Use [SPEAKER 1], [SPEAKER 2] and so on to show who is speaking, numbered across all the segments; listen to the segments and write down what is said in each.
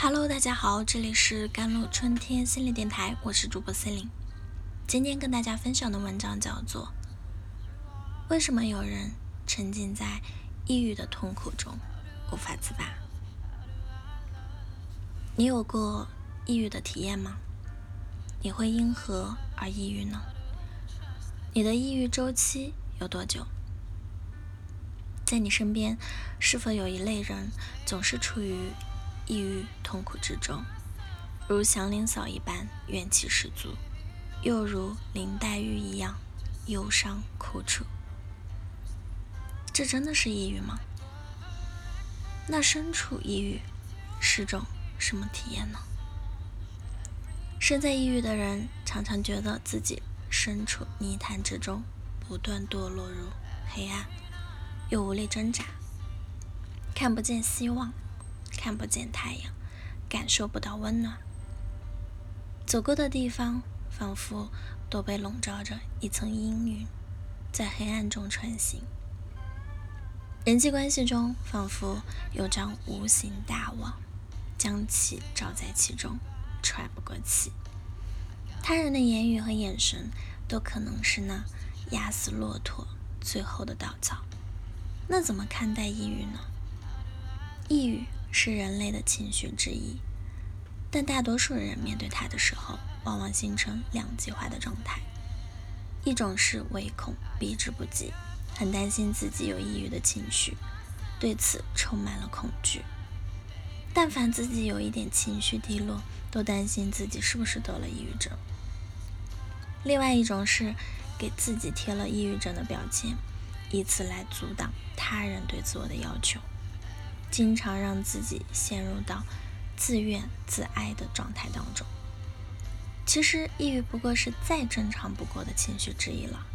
[SPEAKER 1] Hello，大家好，这里是甘露春天心理电台，我是主播森林。今天跟大家分享的文章叫做《为什么有人沉浸在抑郁的痛苦中无法自拔》。你有过抑郁的体验吗？你会因何而抑郁呢？你的抑郁周期有多久？在你身边，是否有一类人总是处于？抑郁痛苦之中，如祥林嫂一般怨气十足，又如林黛玉一样忧伤苦楚。这真的是抑郁吗？那身处抑郁是种什么体验呢？身在抑郁的人常常觉得自己身处泥潭之中，不断堕落入黑暗，又无力挣扎，看不见希望。看不见太阳，感受不到温暖，走过的地方仿佛都被笼罩着一层阴云，在黑暗中穿行。人际关系中仿佛有张无形大网，将其罩在其中，喘不过气。他人的言语和眼神都可能是那压死骆驼最后的稻草。那怎么看待抑郁呢？抑郁。是人类的情绪之一，但大多数人面对它的时候，往往形成两极化的状态：一种是唯恐避之不及，很担心自己有抑郁的情绪，对此充满了恐惧；但凡自己有一点情绪低落，都担心自己是不是得了抑郁症。另外一种是给自己贴了抑郁症的标签，以此来阻挡他人对自我的要求。经常让自己陷入到自怨自哀的状态当中。其实，抑郁不过是再正常不过的情绪之一了。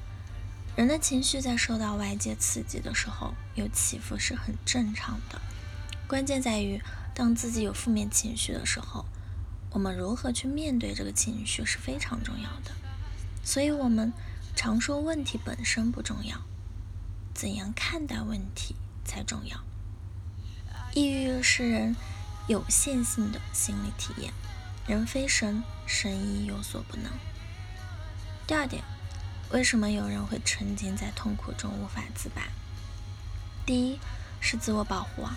[SPEAKER 1] 人的情绪在受到外界刺激的时候有起伏是很正常的。关键在于，当自己有负面情绪的时候，我们如何去面对这个情绪是非常重要的。所以，我们常说问题本身不重要，怎样看待问题才重要。抑郁是人有限性的心理体验，人非神，神亦有所不能。第二点，为什么有人会沉浸在痛苦中无法自拔？第一是自我保护啊，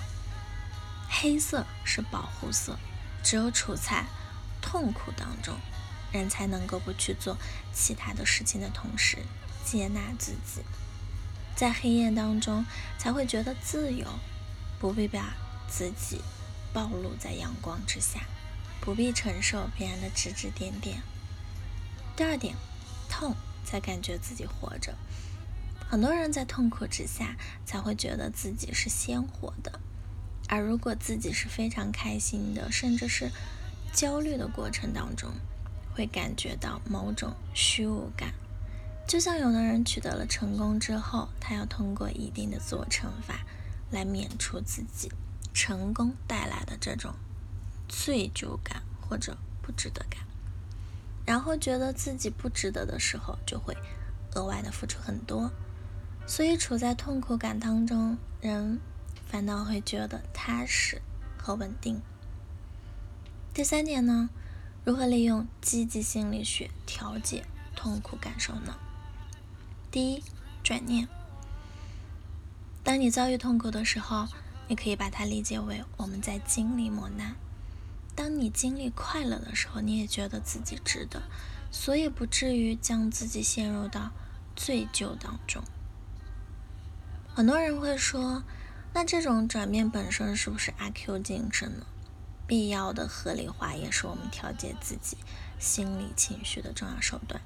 [SPEAKER 1] 黑色是保护色，只有处在痛苦当中，人才能够不去做其他的事情的同时接纳自己，在黑夜当中才会觉得自由，不必把。自己暴露在阳光之下，不必承受别人的指指点点。第二点，痛才感觉自己活着。很多人在痛苦之下才会觉得自己是鲜活的，而如果自己是非常开心的，甚至是焦虑的过程当中，会感觉到某种虚无感。就像有的人取得了成功之后，他要通过一定的自我惩罚来免除自己。成功带来的这种罪疚感或者不值得感，然后觉得自己不值得的时候，就会额外的付出很多，所以处在痛苦感当中，人反倒会觉得踏实和稳定。第三点呢，如何利用积极心理学调节痛苦感受呢？第一，转念。当你遭遇痛苦的时候。你可以把它理解为我们在经历磨难。当你经历快乐的时候，你也觉得自己值得，所以不至于将自己陷入到罪疚当中。很多人会说，那这种转变本身是不是阿 Q 精神呢？必要的合理化也是我们调节自己心理情绪的重要手段。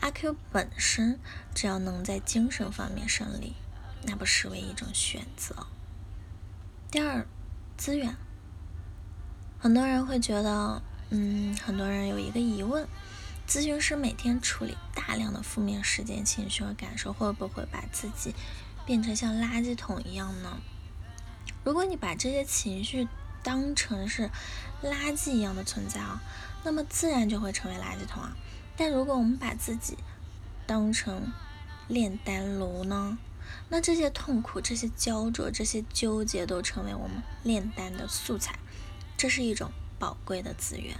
[SPEAKER 1] 阿 Q 本身只要能在精神方面胜利，那不失为一种选择。第二，资源。很多人会觉得，嗯，很多人有一个疑问：咨询师每天处理大量的负面事件、情绪和感受，会不会把自己变成像垃圾桶一样呢？如果你把这些情绪当成是垃圾一样的存在啊，那么自然就会成为垃圾桶啊。但如果我们把自己当成炼丹炉呢？那这些痛苦、这些焦灼、这些纠结，都成为我们炼丹的素材，这是一种宝贵的资源。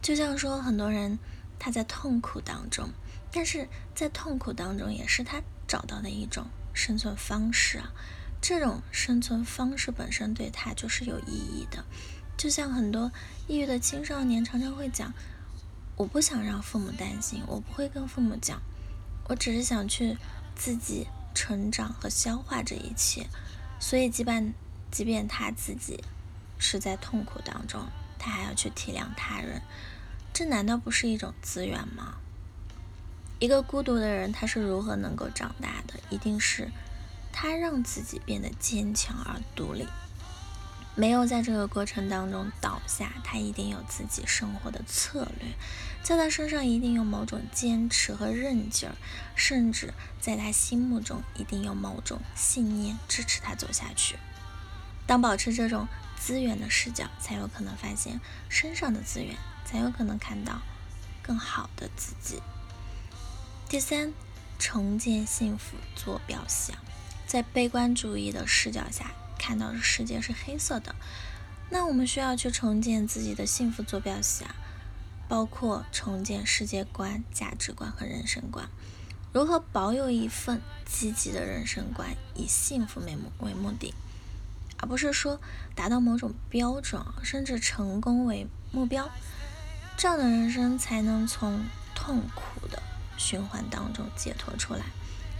[SPEAKER 1] 就像说，很多人他在痛苦当中，但是在痛苦当中也是他找到的一种生存方式啊。这种生存方式本身对他就是有意义的。就像很多抑郁的青少年常常会讲：“我不想让父母担心，我不会跟父母讲，我只是想去自己成长和消化这一切。”所以，即便即便他自己是在痛苦当中，他还要去体谅他人，这难道不是一种资源吗？一个孤独的人，他是如何能够长大的？一定是他让自己变得坚强而独立，没有在这个过程当中倒下。他一定有自己生活的策略，在他身上一定有某种坚持和韧劲儿，甚至在他心目中一定有某种信念支持他走下去。当保持这种。资源的视角，才有可能发现身上的资源，才有可能看到更好的自己。第三，重建幸福坐标系。在悲观主义的视角下，看到的世界是黑色的。那我们需要去重建自己的幸福坐标系啊，包括重建世界观、价值观和人生观。如何保有一份积极的人生观，以幸福为目为目的？而不是说达到某种标准，甚至成功为目标，这样的人生才能从痛苦的循环当中解脱出来。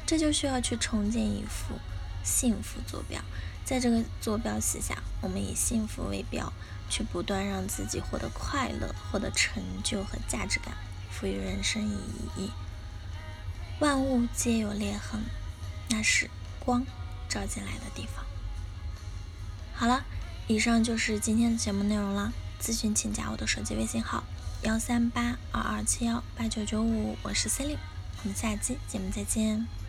[SPEAKER 1] 这就需要去重建一副幸福坐标，在这个坐标系下，我们以幸福为标，去不断让自己获得快乐、获得成就和价值感，赋予人生意义。万物皆有裂痕，那是光照进来的地方。好了，以上就是今天的节目内容了。咨询请加我的手机微信号：幺三八二二七幺八九九五，我是 c e l i n e 我们下期节目再见。